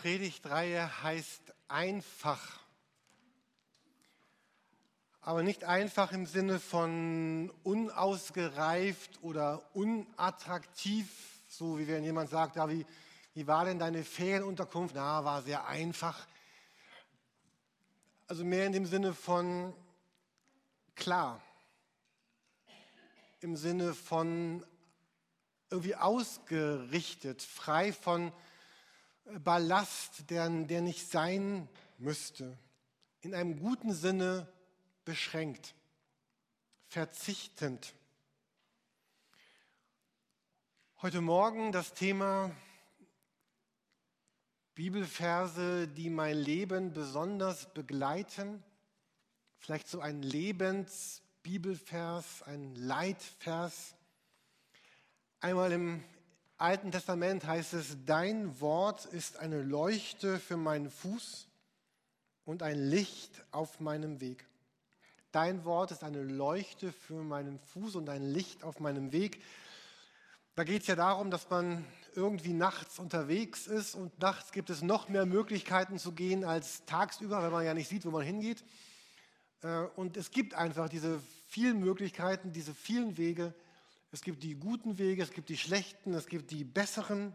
Predigtreihe heißt einfach. Aber nicht einfach im Sinne von unausgereift oder unattraktiv, so wie wenn jemand sagt, ja, wie, wie war denn deine Ferienunterkunft? Na, war sehr einfach. Also mehr in dem Sinne von klar, im Sinne von irgendwie ausgerichtet, frei von Ballast, der, der nicht sein müsste. In einem guten Sinne beschränkt, verzichtend. Heute Morgen das Thema Bibelverse, die mein Leben besonders begleiten. Vielleicht so ein Lebensbibelvers, ein Leitvers. Einmal im Alten Testament heißt es, dein Wort ist eine Leuchte für meinen Fuß und ein Licht auf meinem Weg. Dein Wort ist eine Leuchte für meinen Fuß und ein Licht auf meinem Weg. Da geht es ja darum, dass man irgendwie nachts unterwegs ist und nachts gibt es noch mehr Möglichkeiten zu gehen als tagsüber, weil man ja nicht sieht, wo man hingeht. Äh, und es gibt einfach diese vielen Möglichkeiten, diese vielen Wege, es gibt die guten Wege, es gibt die schlechten, es gibt die besseren.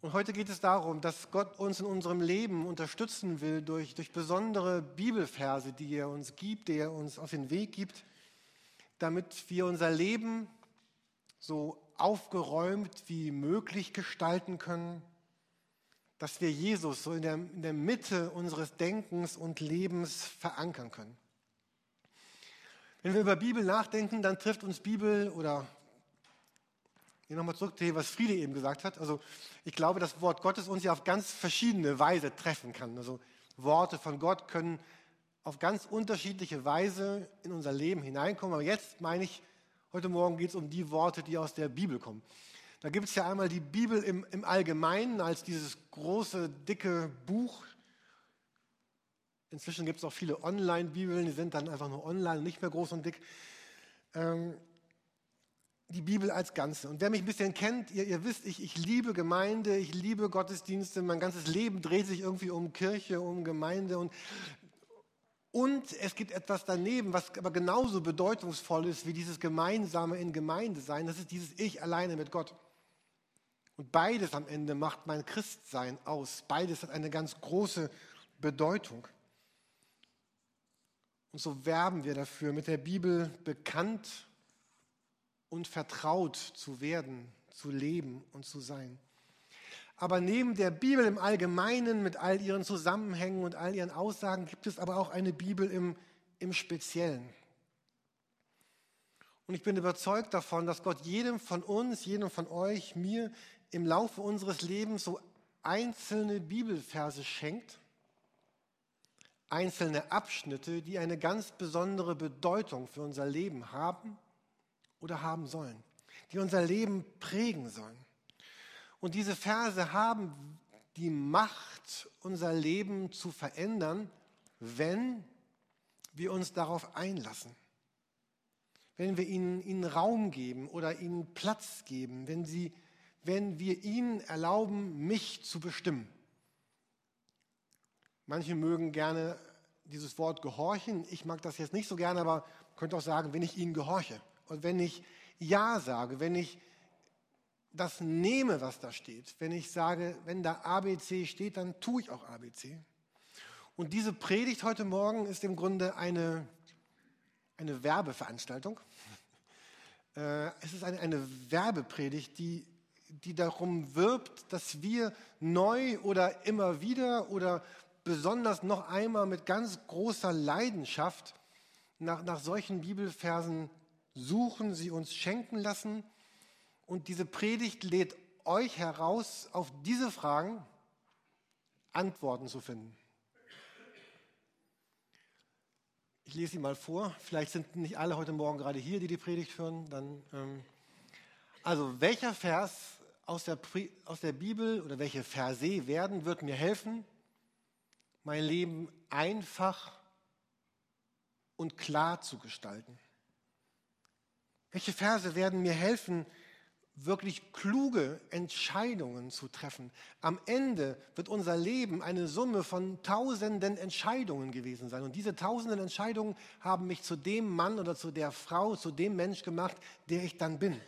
Und heute geht es darum, dass Gott uns in unserem Leben unterstützen will durch, durch besondere Bibelverse, die er uns gibt, die er uns auf den Weg gibt, damit wir unser Leben so aufgeräumt wie möglich gestalten können, dass wir Jesus so in der, in der Mitte unseres Denkens und Lebens verankern können. Wenn wir über Bibel nachdenken, dann trifft uns Bibel oder hier nochmal zurück zu dem, was Friede eben gesagt hat. Also ich glaube, das Wort Gottes uns ja auf ganz verschiedene Weise treffen kann. Also Worte von Gott können auf ganz unterschiedliche Weise in unser Leben hineinkommen. Aber jetzt meine ich, heute Morgen geht es um die Worte, die aus der Bibel kommen. Da gibt es ja einmal die Bibel im, im Allgemeinen als dieses große, dicke Buch, Inzwischen gibt es auch viele Online-Bibeln, die sind dann einfach nur online, nicht mehr groß und dick. Ähm, die Bibel als Ganze. Und wer mich ein bisschen kennt, ihr, ihr wisst, ich, ich liebe Gemeinde, ich liebe Gottesdienste, mein ganzes Leben dreht sich irgendwie um Kirche, um Gemeinde und und es gibt etwas daneben, was aber genauso bedeutungsvoll ist wie dieses gemeinsame in Gemeinde sein. Das ist dieses Ich alleine mit Gott. Und beides am Ende macht mein Christsein aus. Beides hat eine ganz große Bedeutung. Und so werben wir dafür, mit der Bibel bekannt und vertraut zu werden, zu leben und zu sein. Aber neben der Bibel im Allgemeinen mit all ihren Zusammenhängen und all ihren Aussagen gibt es aber auch eine Bibel im, im Speziellen. Und ich bin überzeugt davon, dass Gott jedem von uns, jedem von euch, mir im Laufe unseres Lebens so einzelne Bibelverse schenkt, einzelne Abschnitte, die eine ganz besondere Bedeutung für unser Leben haben oder haben sollen, die unser Leben prägen sollen. Und diese Verse haben die Macht, unser Leben zu verändern, wenn wir uns darauf einlassen. Wenn wir ihnen, ihnen Raum geben oder ihnen Platz geben, wenn, sie, wenn wir ihnen erlauben, mich zu bestimmen. Manche mögen gerne dieses Wort gehorchen. Ich mag das jetzt nicht so gerne, aber könnte auch sagen, wenn ich ihnen gehorche und wenn ich Ja sage, wenn ich das nehme, was da steht, wenn ich sage, wenn da ABC steht, dann tue ich auch ABC. Und diese Predigt heute Morgen ist im Grunde eine, eine Werbeveranstaltung. Äh, es ist eine, eine Werbepredigt, die, die darum wirbt, dass wir neu oder immer wieder oder besonders noch einmal mit ganz großer Leidenschaft nach, nach solchen Bibelversen suchen, sie uns schenken lassen. Und diese Predigt lädt euch heraus, auf diese Fragen Antworten zu finden. Ich lese sie mal vor. Vielleicht sind nicht alle heute Morgen gerade hier, die die Predigt hören. Dann, ähm, also, welcher Vers aus der, aus der Bibel oder welche Verse werden, wird mir helfen, mein Leben einfach und klar zu gestalten? Welche Verse werden mir helfen, wirklich kluge Entscheidungen zu treffen. Am Ende wird unser Leben eine Summe von tausenden Entscheidungen gewesen sein. Und diese tausenden Entscheidungen haben mich zu dem Mann oder zu der Frau, zu dem Mensch gemacht, der ich dann bin.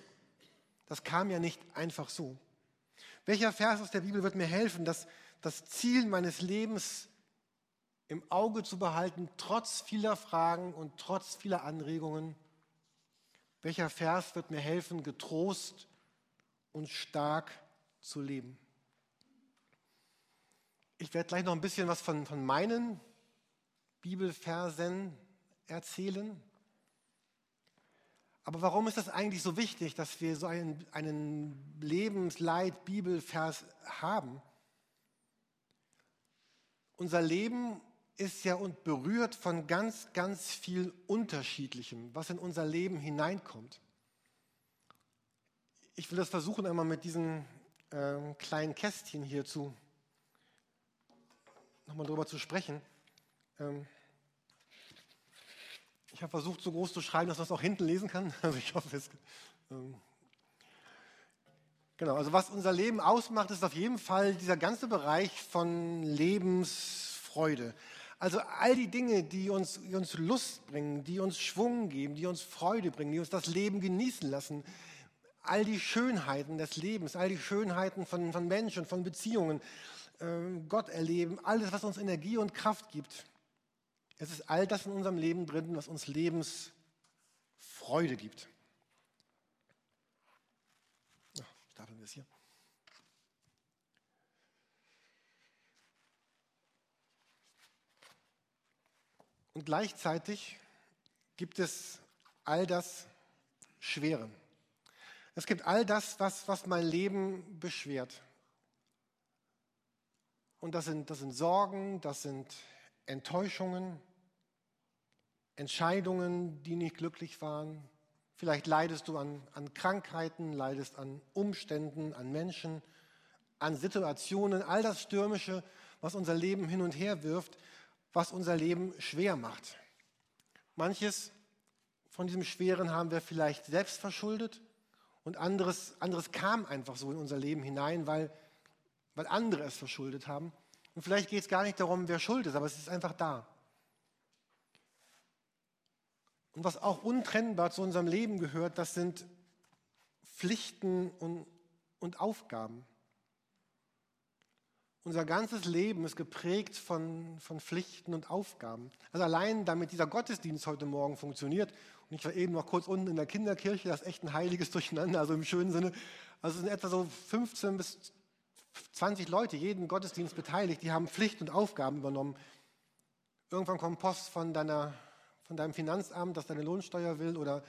Das kam ja nicht einfach so. Welcher Vers aus der Bibel wird mir helfen, dass das Ziel meines Lebens im Auge zu behalten, trotz vieler Fragen und trotz vieler Anregungen? Welcher Vers wird mir helfen, getrost und stark zu leben? Ich werde gleich noch ein bisschen was von, von meinen Bibelversen erzählen. Aber warum ist das eigentlich so wichtig, dass wir so einen, einen Lebensleit-Bibelvers haben? Unser Leben ist ja und berührt von ganz, ganz viel Unterschiedlichem, was in unser Leben hineinkommt. Ich will das versuchen, einmal mit diesen äh, kleinen Kästchen hier zu nochmal drüber zu sprechen. Ähm, ich habe versucht, so groß zu schreiben, dass man es auch hinten lesen kann. Also ich hoffe, es. Ähm, genau, also was unser Leben ausmacht, ist auf jeden Fall dieser ganze Bereich von Lebensfreude. Also all die Dinge, die uns, die uns Lust bringen, die uns Schwung geben, die uns Freude bringen, die uns das Leben genießen lassen. All die Schönheiten des Lebens, all die Schönheiten von, von Menschen, von Beziehungen, äh, Gott erleben, alles, was uns Energie und Kraft gibt. Es ist all das in unserem Leben drin, was uns Lebensfreude gibt. Ja, starten wir es hier. Und gleichzeitig gibt es all das Schwere. Es gibt all das, was, was mein Leben beschwert. Und das sind, das sind Sorgen, das sind Enttäuschungen, Entscheidungen, die nicht glücklich waren. Vielleicht leidest du an, an Krankheiten, leidest an Umständen, an Menschen, an Situationen, all das Stürmische, was unser Leben hin und her wirft, was unser Leben schwer macht. Manches von diesem Schweren haben wir vielleicht selbst verschuldet und anderes, anderes kam einfach so in unser Leben hinein, weil, weil andere es verschuldet haben. Und vielleicht geht es gar nicht darum, wer schuld ist, aber es ist einfach da. Und was auch untrennbar zu unserem Leben gehört, das sind Pflichten und, und Aufgaben. Unser ganzes Leben ist geprägt von, von Pflichten und Aufgaben. Also allein damit dieser Gottesdienst heute Morgen funktioniert, und ich war eben noch kurz unten in der Kinderkirche, das ist echt ein heiliges Durcheinander, also im schönen Sinne. Also es sind etwa so 15 bis 20 Leute, jeden Gottesdienst beteiligt, die haben Pflichten und Aufgaben übernommen. Irgendwann kommt Post von deiner von deinem Finanzamt, das deine Lohnsteuer will oder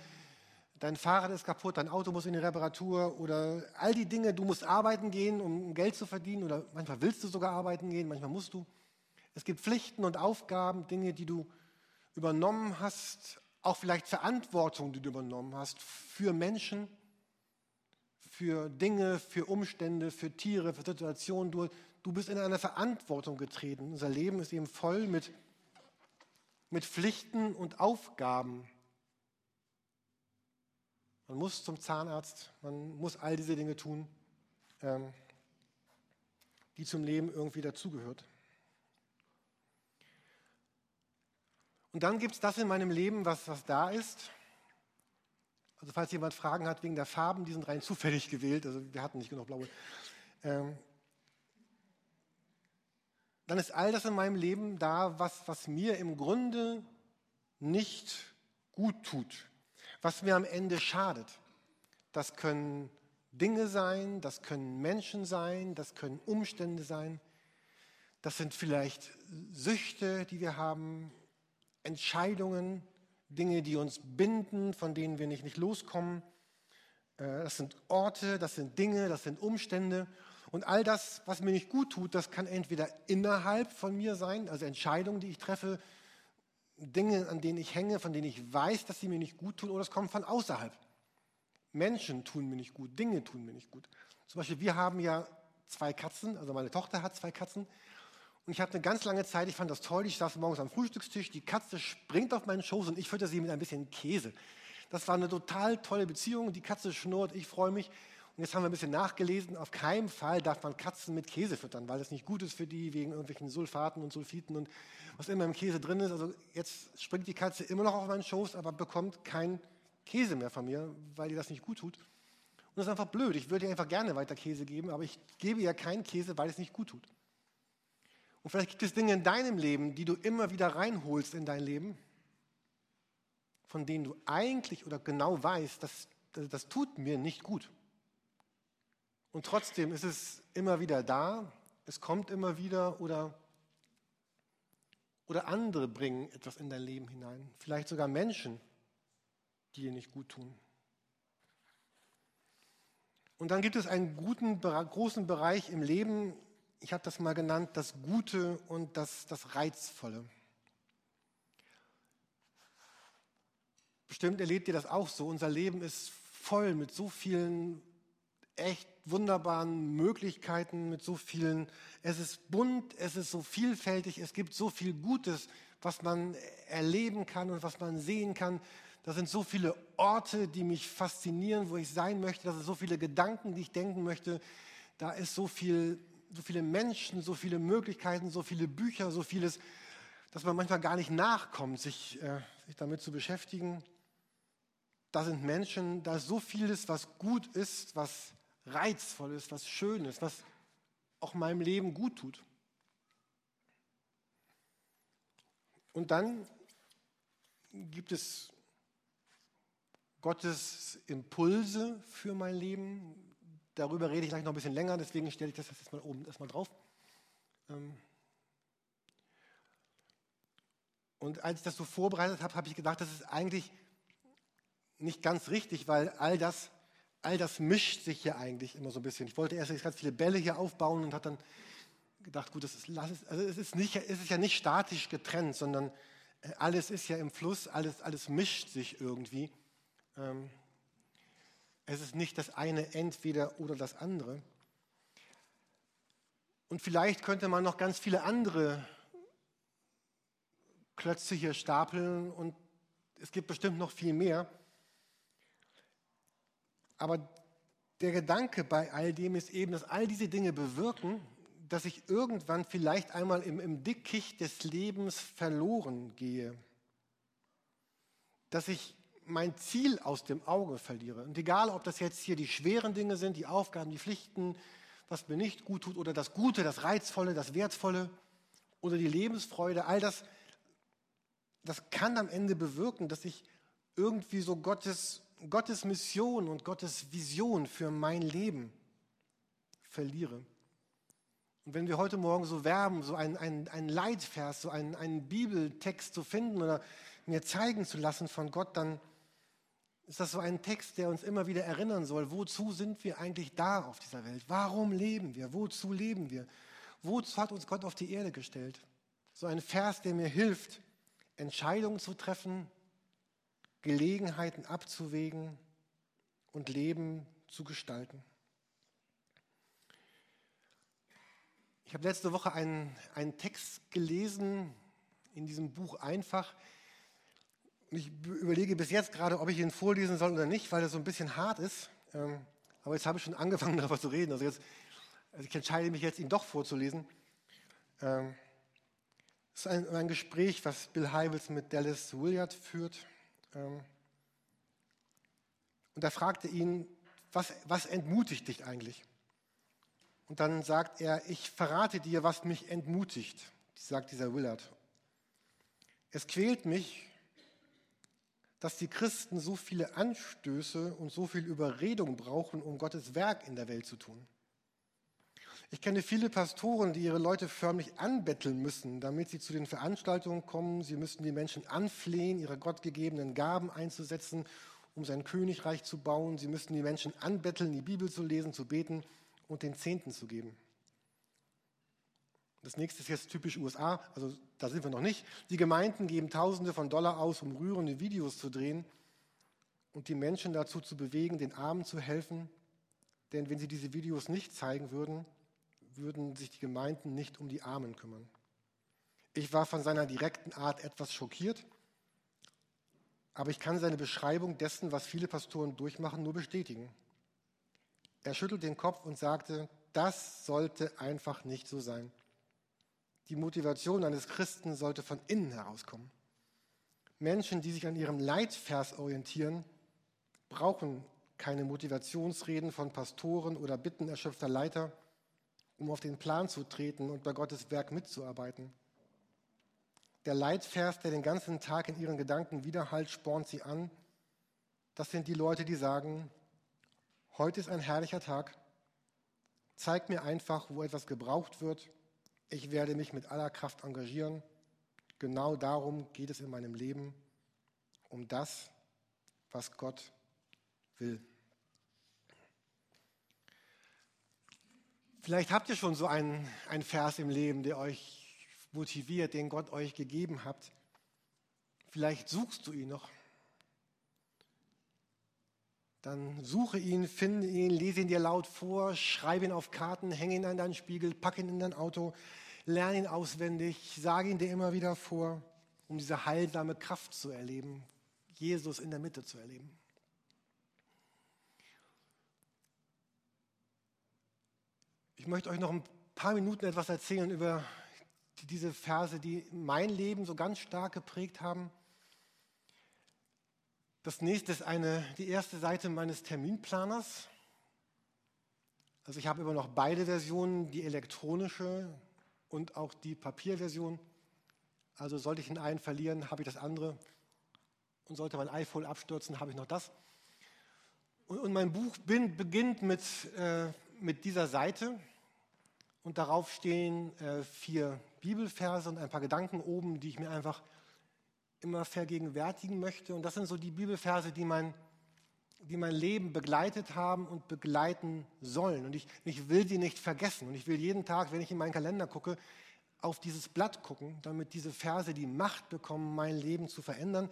dein Fahrrad ist kaputt, dein Auto muss in die Reparatur oder all die Dinge, du musst arbeiten gehen, um Geld zu verdienen oder manchmal willst du sogar arbeiten gehen, manchmal musst du. Es gibt Pflichten und Aufgaben, Dinge, die du übernommen hast, auch vielleicht Verantwortung, die du übernommen hast für Menschen, für Dinge, für Umstände, für Tiere, für Situationen. Du, du bist in eine Verantwortung getreten. Unser Leben ist eben voll mit mit Pflichten und Aufgaben. Man muss zum Zahnarzt, man muss all diese Dinge tun, ähm, die zum Leben irgendwie dazugehört. Und dann gibt es das in meinem Leben, was, was da ist. Also falls jemand Fragen hat wegen der Farben, die sind rein zufällig gewählt, also wir hatten nicht genug blaue. Ähm, dann ist all das in meinem Leben da, was, was mir im Grunde nicht gut tut, was mir am Ende schadet. Das können Dinge sein, das können Menschen sein, das können Umstände sein, das sind vielleicht Süchte, die wir haben, Entscheidungen, Dinge, die uns binden, von denen wir nicht, nicht loskommen. Äh, das sind Orte, das sind Dinge, das sind Umstände. Und all das, was mir nicht gut tut, das kann entweder innerhalb von mir sein, also Entscheidungen, die ich treffe, Dinge, an denen ich hänge, von denen ich weiß, dass sie mir nicht gut tun, oder es kommt von außerhalb. Menschen tun mir nicht gut, Dinge tun mir nicht gut. Zum Beispiel, wir haben ja zwei Katzen, also meine Tochter hat zwei Katzen. Und ich hatte eine ganz lange Zeit, ich fand das toll, ich saß morgens am Frühstückstisch, die Katze springt auf meinen Schoß und ich fütter sie mit ein bisschen Käse. Das war eine total tolle Beziehung, die Katze schnurrt, ich freue mich. Und jetzt haben wir ein bisschen nachgelesen, auf keinen Fall darf man Katzen mit Käse füttern, weil das nicht gut ist für die, wegen irgendwelchen Sulfaten und Sulfiten und was immer im Käse drin ist. Also jetzt springt die Katze immer noch auf meinen Schoß, aber bekommt kein Käse mehr von mir, weil ihr das nicht gut tut. Und das ist einfach blöd. Ich würde ihr einfach gerne weiter Käse geben, aber ich gebe ihr keinen Käse, weil es nicht gut tut. Und vielleicht gibt es Dinge in deinem Leben, die du immer wieder reinholst in dein Leben, von denen du eigentlich oder genau weißt, dass das tut mir nicht gut. Und trotzdem ist es immer wieder da, es kommt immer wieder oder, oder andere bringen etwas in dein Leben hinein. Vielleicht sogar Menschen, die dir nicht gut tun. Und dann gibt es einen guten, großen Bereich im Leben, ich habe das mal genannt, das Gute und das, das Reizvolle. Bestimmt erlebt ihr das auch so. Unser Leben ist voll mit so vielen echt wunderbaren Möglichkeiten, mit so vielen, es ist bunt, es ist so vielfältig, es gibt so viel Gutes, was man erleben kann und was man sehen kann. Da sind so viele Orte, die mich faszinieren, wo ich sein möchte. Da sind so viele Gedanken, die ich denken möchte. Da ist so viel, so viele Menschen, so viele Möglichkeiten, so viele Bücher, so vieles, dass man manchmal gar nicht nachkommt, sich, äh, sich damit zu beschäftigen. Da sind Menschen, da ist so vieles, was gut ist, was Reizvolles, was Schönes, was auch meinem Leben gut tut. Und dann gibt es Gottes Impulse für mein Leben. Darüber rede ich gleich noch ein bisschen länger, deswegen stelle ich das jetzt mal oben erstmal drauf. Ähm, und als ich das so vorbereitet habe, habe ich gedacht, das ist eigentlich nicht ganz richtig, weil all das all das mischt sich hier eigentlich immer so ein bisschen. Ich wollte erst ganz viele Bälle hier aufbauen und habe dann gedacht, gut, das ist, also es, ist nicht, es ist ja nicht statisch getrennt, sondern äh, alles ist ja im Fluss, alles, alles mischt sich irgendwie. Ähm, es ist nicht das eine entweder oder das andere. Und vielleicht könnte man noch ganz viele andere Klötze hier stapeln und es gibt bestimmt noch viel mehr. Aber der Gedanke bei all dem ist eben, dass all diese Dinge bewirken, dass ich irgendwann vielleicht einmal im, im Dickicht des Lebens verloren gehe. Dass ich mein Ziel aus dem Auge verliere. Und egal, ob das jetzt hier die schweren Dinge sind, die Aufgaben, die Pflichten, was mir nicht gut tut, oder das Gute, das Reizvolle, das Wertvolle oder die Lebensfreude, all das, das kann am Ende bewirken, dass ich irgendwie so Gottes Gottes Mission und Gottes Vision für mein Leben verliere. Und wenn wir heute Morgen so werben, so einen, einen, Leitvers, so einen, einen Bibeltext zu finden oder mir zeigen zu lassen von Gott, dann ist das so ein Text, der uns immer wieder erinnern soll, wozu sind wir eigentlich da auf dieser Welt? Warum leben wir? Wozu leben wir? Wozu hat uns Gott auf die Erde gestellt? So ein Vers, der mir hilft, Entscheidungen zu treffen, Gelegenheiten abzuwägen und Leben zu gestalten. Ich habe letzte Woche einen, einen Text gelesen in diesem Buch einfach. Ich überlege bis jetzt gerade, ob ich ihn vorlesen soll oder nicht, weil er so ein bisschen hart ist. Ähm, aber jetzt habe ich schon angefangen, darüber zu reden. Also, jetzt, also ich entscheide mich jetzt, ihn doch vorzulesen. Ähm, es ist ein, ein Gespräch, was Bill Hybels mit Dallas Willard führt. Ähm, und er fragte ihn, was, was entmutigt dich eigentlich? Und dann sagt er, ich verrate dir, was mich entmutigt, sagt dieser Willard. Es quält mich, dass die Christen so viele Anstöße und so viel Überredung brauchen, um Gottes Werk in der Welt zu tun. Ich kenne viele Pastoren, die ihre Leute förmlich anbetteln müssen, damit sie zu den Veranstaltungen kommen. Sie müssen die Menschen anflehen, ihre gottgegebenen Gaben einzusetzen, um sein Königreich zu bauen. Sie müssen die Menschen anbetteln, die Bibel zu lesen, zu beten und den Zehnten zu geben. Das nächste ist jetzt typisch USA, also da sind wir noch nicht. Die Gemeinden geben Tausende von Dollar aus, um rührende Videos zu drehen und die Menschen dazu zu bewegen, den Armen zu helfen. Denn wenn sie diese Videos nicht zeigen würden, würden sich die Gemeinden nicht um die Armen kümmern. Ich war von seiner direkten Art etwas schockiert, aber ich kann seine Beschreibung dessen, was viele Pastoren durchmachen, nur bestätigen. Er schüttelt den Kopf und sagte, das sollte einfach nicht so sein. Die Motivation eines Christen sollte von innen herauskommen. Menschen, die sich an ihrem Leitvers orientieren, brauchen keine Motivationsreden von Pastoren oder Bitten erschöpfter Leiter, um auf den Plan zu treten und bei Gottes Werk mitzuarbeiten. Der Leitvers, der den ganzen Tag in ihren Gedanken widerhallt, spornt sie an. Das sind die Leute, die sagen, heute ist ein herrlicher Tag. Zeig mir einfach, wo etwas gebraucht wird. Ich werde mich mit aller Kraft engagieren. Genau darum geht es in meinem Leben, um das, was Gott will. Vielleicht habt ihr schon so einen, einen Vers im Leben, der euch motiviert, den Gott euch gegeben hat. Vielleicht suchst du ihn noch. Dann suche ihn, finde ihn, lese ihn dir laut vor, schreibe ihn auf Karten, hänge ihn an deinen Spiegel, pack ihn in dein Auto, lerne ihn auswendig, sage ihn dir immer wieder vor, um diese heilsame Kraft zu erleben, Jesus in der Mitte zu erleben. Möchte euch noch ein paar Minuten etwas erzählen über diese Verse, die mein Leben so ganz stark geprägt haben. Das nächste ist eine, die erste Seite meines Terminplaners. Also ich habe immer noch beide Versionen, die elektronische und auch die Papierversion. Also sollte ich den einen verlieren, habe ich das andere. Und sollte mein iPhone abstürzen, habe ich noch das. Und, und mein Buch bin, beginnt mit, äh, mit dieser Seite. Und darauf stehen äh, vier Bibelverse und ein paar Gedanken oben, die ich mir einfach immer vergegenwärtigen möchte. Und das sind so die Bibelverse, die mein, die mein Leben begleitet haben und begleiten sollen. Und ich, ich will sie nicht vergessen. Und ich will jeden Tag, wenn ich in meinen Kalender gucke, auf dieses Blatt gucken, damit diese Verse die Macht bekommen, mein Leben zu verändern.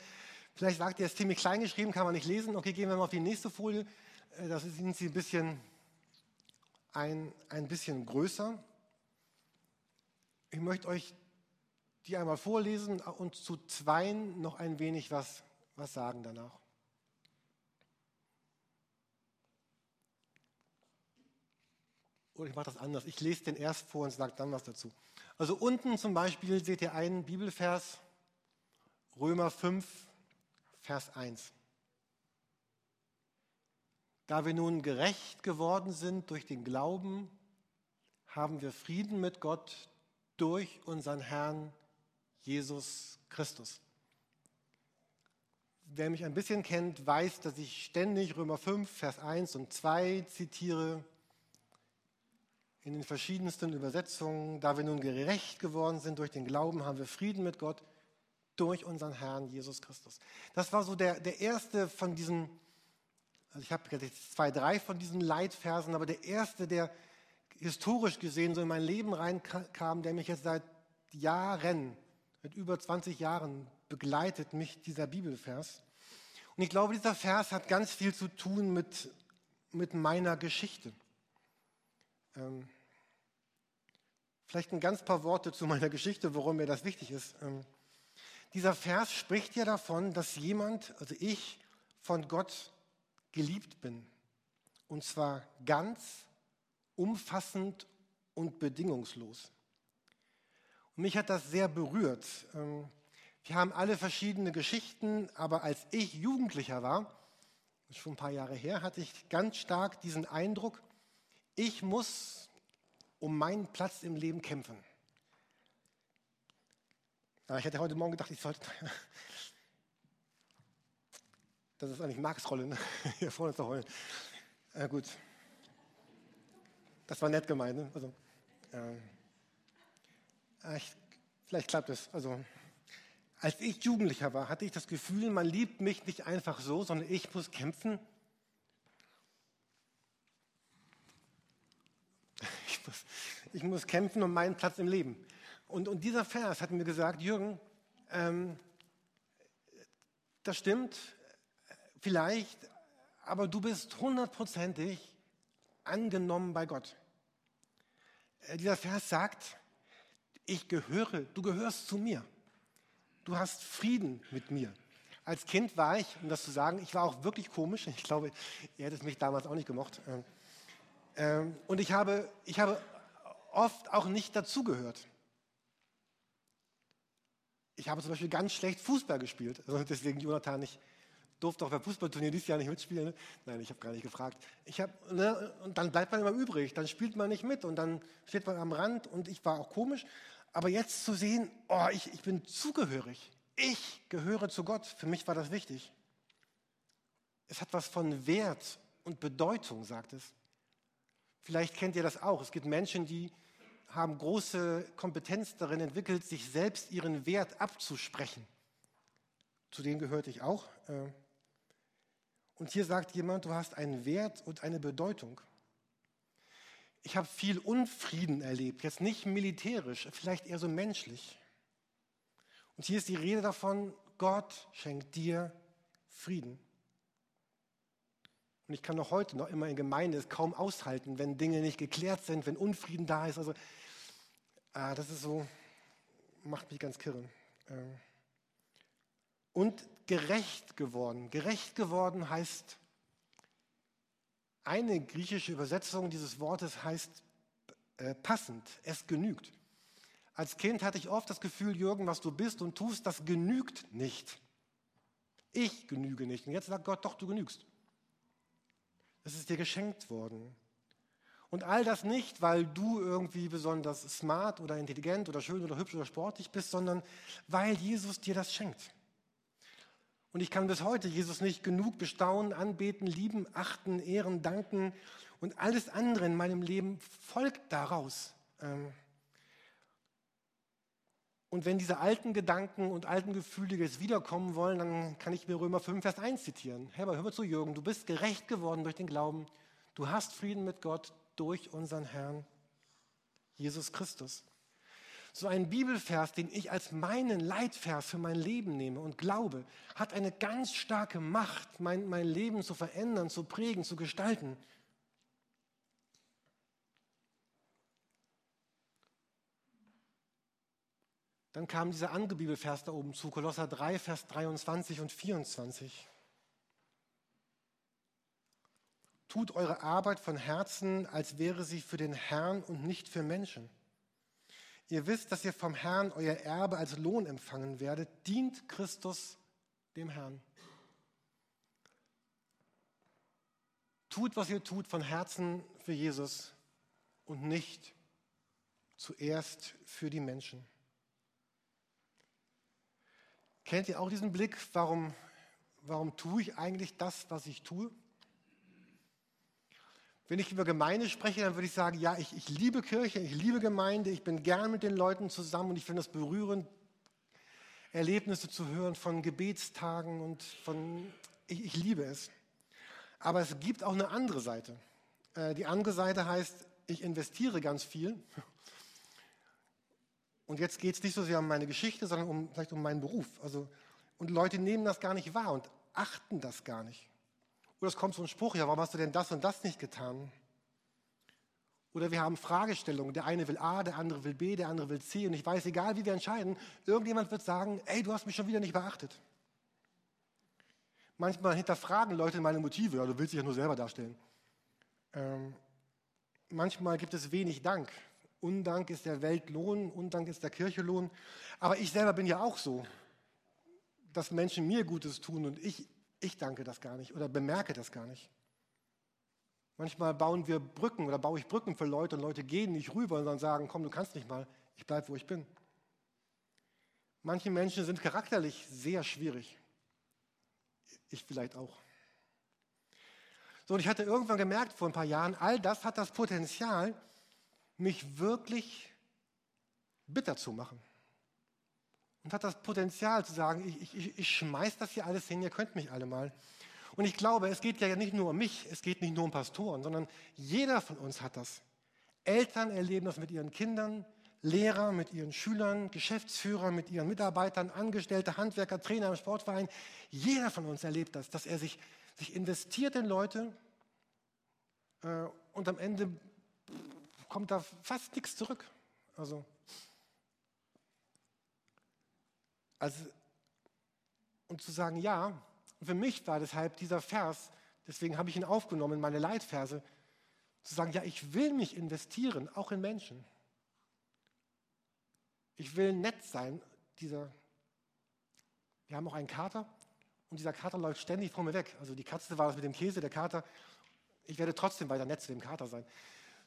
Vielleicht sagt ihr, es ist ziemlich klein geschrieben, kann man nicht lesen. Okay, gehen wir mal auf die nächste Folie. Äh, das sind sie ein bisschen ein, ein bisschen größer. Ich möchte euch die einmal vorlesen und zu zweien noch ein wenig was, was sagen danach. Oder ich mache das anders. Ich lese den erst vor und sage dann was dazu. Also unten zum Beispiel seht ihr einen Bibelvers, Römer 5, Vers 1. Da wir nun gerecht geworden sind durch den Glauben, haben wir Frieden mit Gott durch unseren Herrn Jesus Christus. Wer mich ein bisschen kennt, weiß, dass ich ständig Römer 5, Vers 1 und 2 zitiere in den verschiedensten Übersetzungen. Da wir nun gerecht geworden sind durch den Glauben, haben wir Frieden mit Gott durch unseren Herrn Jesus Christus. Das war so der, der erste von diesen also ich habe jetzt zwei, drei von diesen Leitversen, aber der erste, der historisch gesehen so in mein Leben reinkam, der mich jetzt seit Jahren, mit über 20 Jahren begleitet, mich dieser Bibelvers. Und ich glaube, dieser Vers hat ganz viel zu tun mit, mit meiner Geschichte. Ähm, vielleicht ein ganz paar Worte zu meiner Geschichte, warum mir das wichtig ist. Ähm, dieser Vers spricht ja davon, dass jemand, also ich, von Gott geliebt bin. Und zwar ganz, umfassend und bedingungslos. Und mich hat das sehr berührt. Ähm, wir haben alle verschiedene Geschichten, aber als ich Jugendlicher war, schon ein paar Jahre her, hatte ich ganz stark diesen Eindruck, ich muss um meinen Platz im Leben kämpfen. Ich hätte heute Morgen gedacht, ich sollte das ist eigentlich Marks Rolle, ne? hier vorne zu heulen. Äh, gut. Das war nett gemeint. Ne? Also, äh, ich, vielleicht klappt es. Also, als ich Jugendlicher war, hatte ich das Gefühl, man liebt mich nicht einfach so, sondern ich muss kämpfen. Ich muss, ich muss kämpfen um meinen Platz im Leben. Und, und dieser Vers hat mir gesagt, Jürgen, ähm, das stimmt, vielleicht, aber du bist hundertprozentig angenommen bei Gott. Äh, dieser Vers sagt, ich gehöre, du gehörst zu mir. Du hast Frieden mit mir. Als Kind war ich, um das zu sagen, ich war auch wirklich komisch. Ich glaube, ihr hättet mich damals auch nicht gemocht. Ähm, Ähm, und ich habe, ich habe oft auch nicht dazugehört. Ich habe zum Beispiel ganz schlecht Fußball gespielt. Also deswegen Jonathan, ich durfte auch beim Fußballturnier dieses Jahr nicht mitspielen. Ne? Nein, ich habe gar nicht gefragt. Ich hab, ne, und dann bleibt man immer übrig. Dann spielt man nicht mit und dann steht man am Rand. Und ich war auch komisch. Aber jetzt zu sehen, oh, ich, ich bin zugehörig. Ich gehöre zu Gott. Für mich war das wichtig. Es hat was von Wert und Bedeutung, sagt es. Vielleicht kennt ihr das auch. Es gibt Menschen, die haben große Kompetenz darin entwickelt, sich selbst ihren Wert abzusprechen. Zu denen gehörte ich auch. Äh. Und hier sagt jemand, du hast einen Wert und eine Bedeutung. Ich habe viel Unfrieden erlebt, jetzt nicht militärisch, vielleicht eher so menschlich. Und hier ist die Rede davon, Gott schenkt dir Frieden. Und ich kann noch heute noch immer in Gemeinde es kaum aushalten, wenn Dinge nicht geklärt sind, wenn Unfrieden da ist. Also, ah, das ist so, macht mich ganz kirre. Ähm. Und gerecht geworden. Gerecht geworden heißt, eine griechische Übersetzung dieses Wortes heißt äh, passend, es genügt. Als Kind hatte ich oft das Gefühl, Jürgen, was du bist und tust, das genügt nicht. Ich genüge nicht. Und jetzt sagt Gott, doch, du genügst. Es ist dir geschenkt worden. Und all das nicht, weil du irgendwie besonders smart oder intelligent oder schön oder hübsch oder sportlich bist, sondern weil Jesus dir das schenkt. Und ich kann bis heute Jesus nicht genug bestaunen, anbeten, lieben, achten, ehren, danken und alles andere in meinem Leben folgt daraus. Ähm, und wenn diese alten Gedanken und alten Gefühle jetzt wiederkommen wollen, dann kann ich mir Römer 5, Vers 1 zitieren. Herr, hör mal zu, Jürgen, du bist gerecht geworden durch den Glauben. Du hast Frieden mit Gott durch unseren Herrn Jesus Christus. So ein Bibelvers, den ich als meinen Leitvers für mein Leben nehme und glaube, hat eine ganz starke Macht, mein, mein Leben zu verändern, zu prägen, zu gestalten. Dann kam dieser andere Bibelvers da oben zu, Kolosser 3, Vers 23 und 24. Tut eure Arbeit von Herzen, als wäre sie für den Herrn und nicht für Menschen. Ihr wisst, dass ihr vom Herrn euer Erbe als Lohn empfangen werdet. Dient Christus dem Herrn. Tut, was ihr tut, von Herzen für Jesus und nicht zuerst für die Menschen. Kennt ihr auch diesen Blick? Warum, warum tue ich eigentlich das, was ich tue? Wenn ich über Gemeinde spreche, dann würde ich sagen, ja, ich, ich liebe Kirche, ich liebe Gemeinde, ich bin gern mit den Leuten zusammen und ich finde es berührend, Erlebnisse zu hören von Gebetstagen und von, ich, ich liebe es. Aber es gibt auch eine andere Seite. Äh, die andere Seite heißt, ich investiere ganz viel und jetzt geht es nicht so sehr um meine Geschichte, sondern um, vielleicht um meinen Beruf. Also, und Leute nehmen das gar nicht wahr und achten das gar nicht. Oder es kommt so ein Spruch, ja, warum hast du denn das und das nicht getan? Oder wir haben Fragestellungen. Der eine will A, der andere will B, der andere will C. Und ich weiß, egal wie wir entscheiden, irgendjemand wird sagen, ey, du hast mich schon wieder nicht beachtet. Manchmal hinterfragen Leute meine Motive, ja, du willst dich ja nur selber darstellen. Ähm, manchmal gibt es wenig Dank. Undank ist der Weltlohn, Undank ist der Kirchelohn. Aber ich selber bin ja auch so, dass Menschen mir Gutes tun und ich, ich danke das gar nicht oder bemerke das gar nicht. Manchmal bauen wir Brücken oder baue ich Brücken für Leute und Leute gehen nicht rüber dann sagen, komm, du kannst nicht mal, ich bleibe, wo ich bin. Manche Menschen sind charakterlich sehr schwierig. Ich vielleicht auch. So, und ich hatte irgendwann gemerkt vor ein paar Jahren, all das hat das Potenzial, mich wirklich bitter zu machen. Und hat das Potenzial zu sagen, ich, ich, ich schmeiß das hier alles hin, ihr könnt mich alle mal. Und ich glaube, es geht ja nicht nur um mich, es geht nicht nur um Pastoren, sondern jeder von uns hat das. Eltern erleben das mit ihren Kindern, Lehrer mit ihren Schülern, Geschäftsführer mit ihren Mitarbeitern, Angestellte, Handwerker, Trainer im Sportverein. Jeder von uns erlebt das, dass er sich, sich investiert in Leute äh, und am Ende kommt da fast nichts zurück. Also, also, und zu sagen, ja, für mich war deshalb dieser Vers, deswegen habe ich ihn aufgenommen in meine Leitverse, Zu sagen, ja, ich will mich investieren, auch in Menschen. Ich will nett sein. Dieser, wir haben auch einen Kater und dieser Kater läuft ständig vor mir weg. Also die Katze war das mit dem Käse, der Kater. Ich werde trotzdem weiter nett zu dem Kater sein.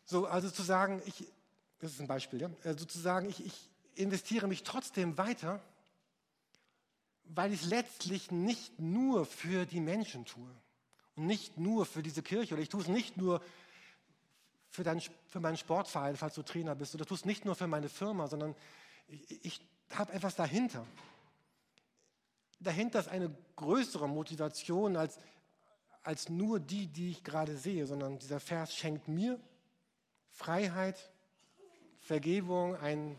So, also zu sagen, ich, das ist ein Beispiel, ja, also zu sagen, ich, ich investiere mich trotzdem weiter, weil ich es letztlich nicht nur für die Menschen tue und nicht nur für diese Kirche oder ich tue es nicht nur für, dein, für meinen Sportverein, falls du Trainer bist, oder tue es nicht nur für meine Firma, sondern ich, ich habe etwas dahinter. Dahinter ist eine größere Motivation als, als nur die, die ich gerade sehe, sondern dieser Vers schenkt mir Freiheit, Vergebung, ein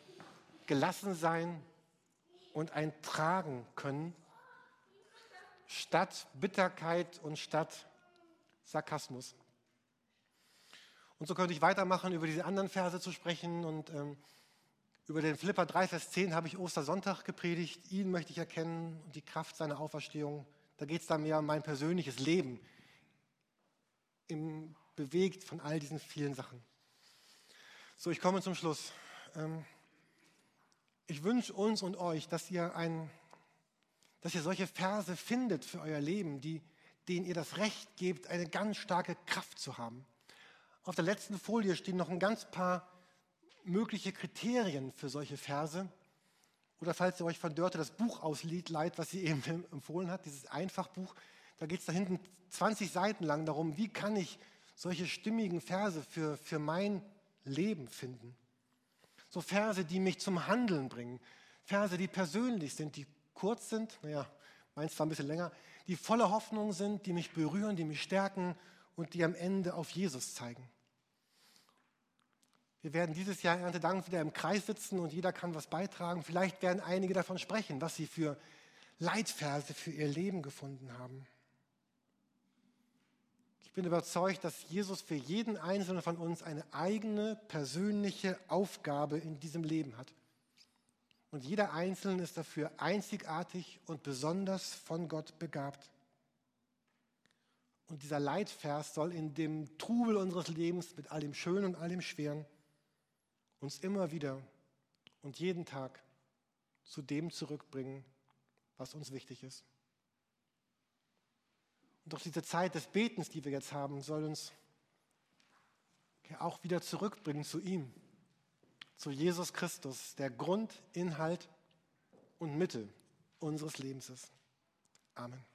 Gelassensein und ein Tragen können, statt Bitterkeit und statt Sarkasmus. Und so könnte ich weitermachen, über diese anderen Verse zu sprechen. Und ähm, über den Philippa 3, Vers 10 habe ich Ostersonntag gepredigt. Ihn möchte ich erkennen und die Kraft seiner Auferstehung. Da geht es dann mehr um mein persönliches Leben, im, bewegt von all diesen vielen Sachen. So, ich komme zum Schluss. Ähm, ich wünsche uns und euch, dass ihr, ein, dass ihr solche Verse findet für euer Leben, die, denen ihr das Recht gebt, eine ganz starke Kraft zu haben. Auf der letzten Folie stehen noch ein ganz paar mögliche Kriterien für solche Verse. Oder falls ihr euch von Dörte das Buch ausleiht, was sie eben empfohlen hat, dieses Einfachbuch, da geht es da hinten 20 Seiten lang darum, wie kann ich solche stimmigen Verse für, für mein Leben finden. So Verse, die mich zum Handeln bringen. Verse, die persönlich sind, die kurz sind, naja, meins war ein bisschen länger, die voller Hoffnung sind, die mich berühren, die mich stärken und die am Ende auf Jesus zeigen. Wir werden dieses Jahr Erntedank wieder im Kreis sitzen und jeder kann was beitragen. Vielleicht werden einige davon sprechen, was sie für Leitverse für ihr Leben gefunden haben. Ich bin überzeugt, dass Jesus für jeden Einzelnen von uns eine eigene persönliche Aufgabe in diesem Leben hat. Und jeder Einzelne ist dafür einzigartig und besonders von Gott begabt. Und dieser Leitvers soll in dem Trubel unseres Lebens mit all dem Schönen und all dem Schweren uns immer wieder und jeden Tag zu dem zurückbringen, was uns wichtig ist. Und doch diese Zeit des Betens, die wir jetzt haben, soll uns auch wieder zurückbringen zu ihm, zu Jesus Christus, der Grund, Inhalt und Mittel unseres Lebens ist. Amen.